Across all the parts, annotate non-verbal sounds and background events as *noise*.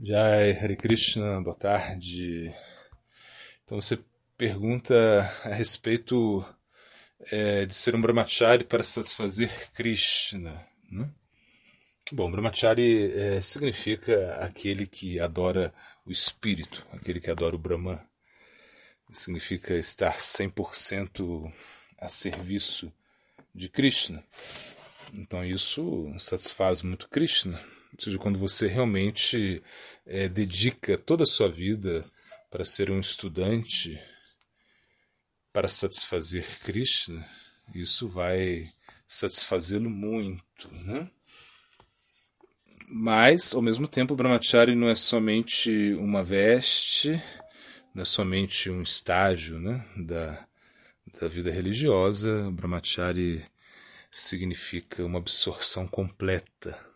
Jai Hare Krishna, boa tarde. Então você pergunta a respeito é, de ser um brahmachari para satisfazer Krishna. Né? Bom, brahmachari é, significa aquele que adora o espírito, aquele que adora o Brahman. Significa estar 100% a serviço de Krishna. Então isso satisfaz muito Krishna. Ou seja, quando você realmente é, dedica toda a sua vida para ser um estudante, para satisfazer Krishna, isso vai satisfazê-lo muito. Né? Mas, ao mesmo tempo, o Brahmachari não é somente uma veste, não é somente um estágio né, da, da vida religiosa. O Brahmachari significa uma absorção completa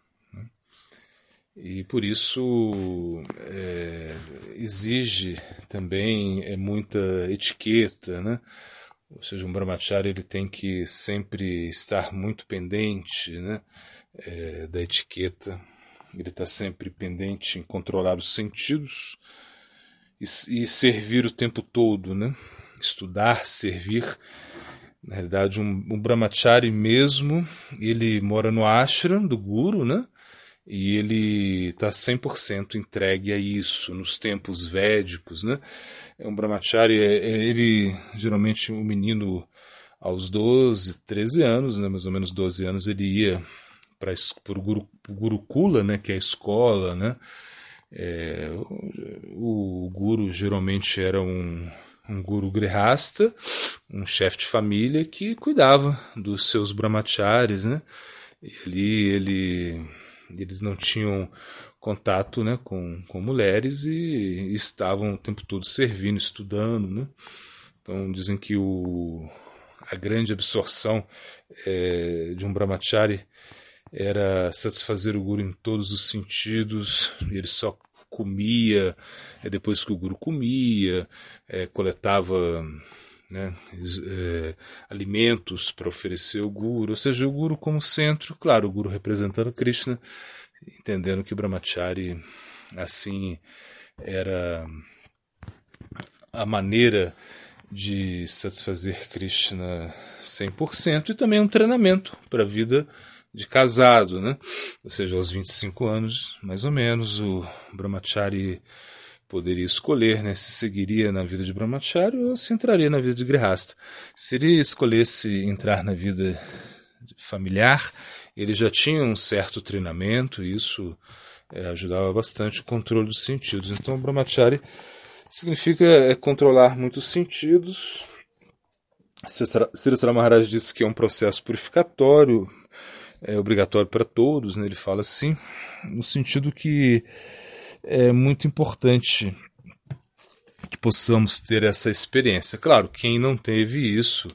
e por isso é, exige também é, muita etiqueta, né? Ou seja, um brahmachari ele tem que sempre estar muito pendente né? É, da etiqueta, ele está sempre pendente em controlar os sentidos e, e, servir o tempo todo, né? estudar, servir. Na realidade, um, um brahmachari mesmo, ele mora no ashram do guru, né? E ele está 100% entregue a isso nos tempos védicos, né? É um brahmachari, é, é ele geralmente um menino aos 12, 13 anos, né, mais ou menos 12 anos, ele ia para o Guru, Gurukula, né, que é a escola, né? É, o, o guru geralmente era um, um guru grihasta, um chefe de família que cuidava dos seus brahmacharis, né? Ali ele eles não tinham contato né, com, com mulheres e, estavam o tempo todo servindo, estudando. Né? Então dizem que o, a grande absorção é, de um brahmachari era satisfazer o guru em todos os sentidos, ele só comia é, depois que o guru comia, é, coletava né, é, alimentos para oferecer ao Guru, ou seja, o Guru como centro, claro, o Guru representando Krishna, entendendo que o Brahmachari assim era a maneira de satisfazer Krishna 100% e também um treinamento para a vida de casado, né? Ou seja, aos 25 anos, mais ou menos, o Brahmachari poderia escolher né, se seguiria na vida de brahmachari ou se entraria na vida de grihasta. Se ele escolhesse entrar na vida familiar, ele já tinha um certo treinamento e isso é, ajudava bastante o controle dos sentidos. Então, o brahmachari significa é, controlar muitos sentidos. Sri Maharaj disse que é um processo purificatório, é obrigatório para todos, né? ele fala assim, no sentido que é muito importante que possamos ter essa experiência. Claro, quem não teve isso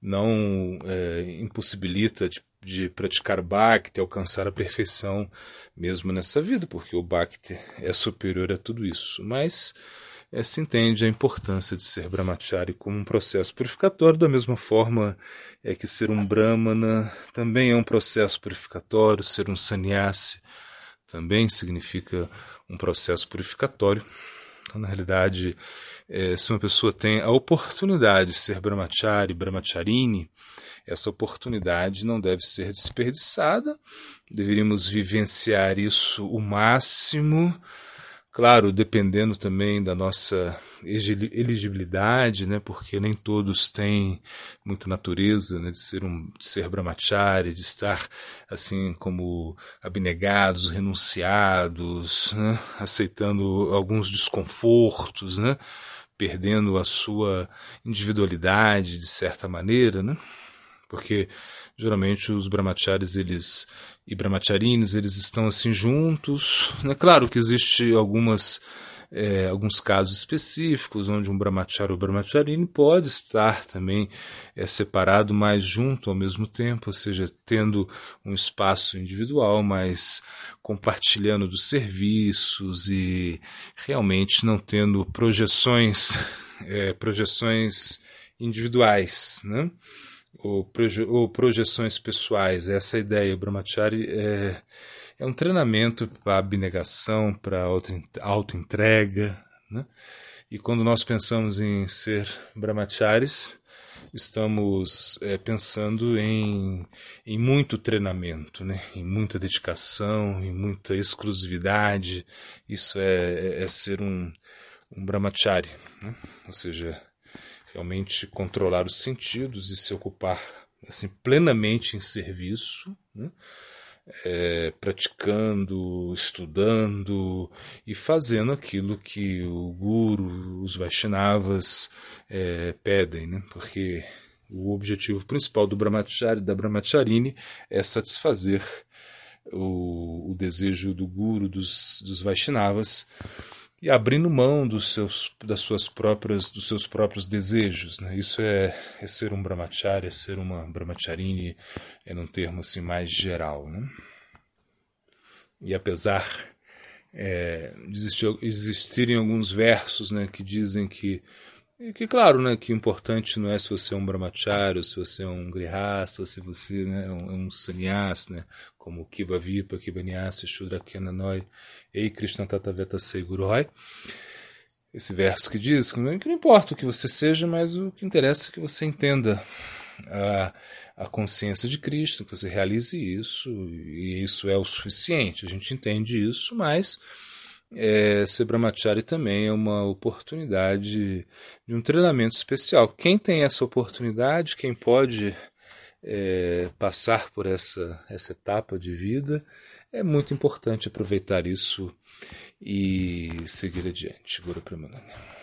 não é, impossibilita de, de praticar Bhakti, alcançar a perfeição mesmo nessa vida, porque o Bhakti é superior a tudo isso. Mas é, se entende a importância de ser brahmachari como um processo purificatório, da mesma forma é que ser um brahmana também é um processo purificatório, ser um sannyasi também significa um processo purificatório. Então, na realidade, é, se uma pessoa tem a oportunidade de ser brahmachari, brahmacharini, essa oportunidade não deve ser desperdiçada. Deveríamos vivenciar isso o máximo Claro, dependendo também da nossa elegibilidade, né, porque nem todos têm muita natureza né, de ser um de ser brahmachari, de estar assim como abnegados, renunciados, né, aceitando alguns desconfortos, né, perdendo a sua individualidade de certa maneira, né, porque geralmente os brahmacharis eles e brahmacharinis eles estão assim juntos. É claro que existe algumas é, alguns casos específicos onde um brahmachari ou brahmacharini pode estar também é, separado, mas junto ao mesmo tempo, ou seja, tendo um espaço individual, mas compartilhando dos serviços e realmente não tendo projeções *laughs* é, projeções individuais, né? Ou, proje ou projeções pessoais. Essa é ideia. O Brahmachari é, é um treinamento para abnegação, para auto-entrega. Né? E quando nós pensamos em ser brahmacharis, estamos é, pensando em, em muito treinamento, né? em muita dedicação, em muita exclusividade. Isso é, é, é ser um, um brahmachari, né? ou seja, realmente controlar os sentidos e se ocupar assim plenamente em serviço. Né? é, praticando, estudando e fazendo aquilo que o Guru, os Vaishnavas é, pedem, né? porque o objetivo principal do Brahmachari, da Brahmacharini é satisfazer o, o desejo do Guru, dos, dos Vaishnavas, e abrindo mão dos seus, das suas próprias, dos seus próprios desejos. Né? Isso é, é ser um brahmachari, é ser uma brahmacharini, é num termo assim mais geral. Né? E apesar é, de existir, existirem alguns versos né, que dizem que que claro, né, que o importante não é se você é um brahmachari, ou se você é um grihasta, se você né, é um, um sannyas, né, como Kiva Vipa, Kiva Nyasa, Shudra Kenanoi, Ei Krishna Tataveta Seguroi. Esse verso que diz que não importa o que você seja, mas o que interessa é que você entenda a, a consciência de Cristo, que você realize isso, e isso é o suficiente. A gente entende isso, mas é, ser brahmachari também é uma oportunidade de um treinamento especial. Quem tem essa oportunidade, quem pode é, passar por essa, essa etapa de vida, é muito importante aproveitar isso e seguir adiante. Guru Premananda.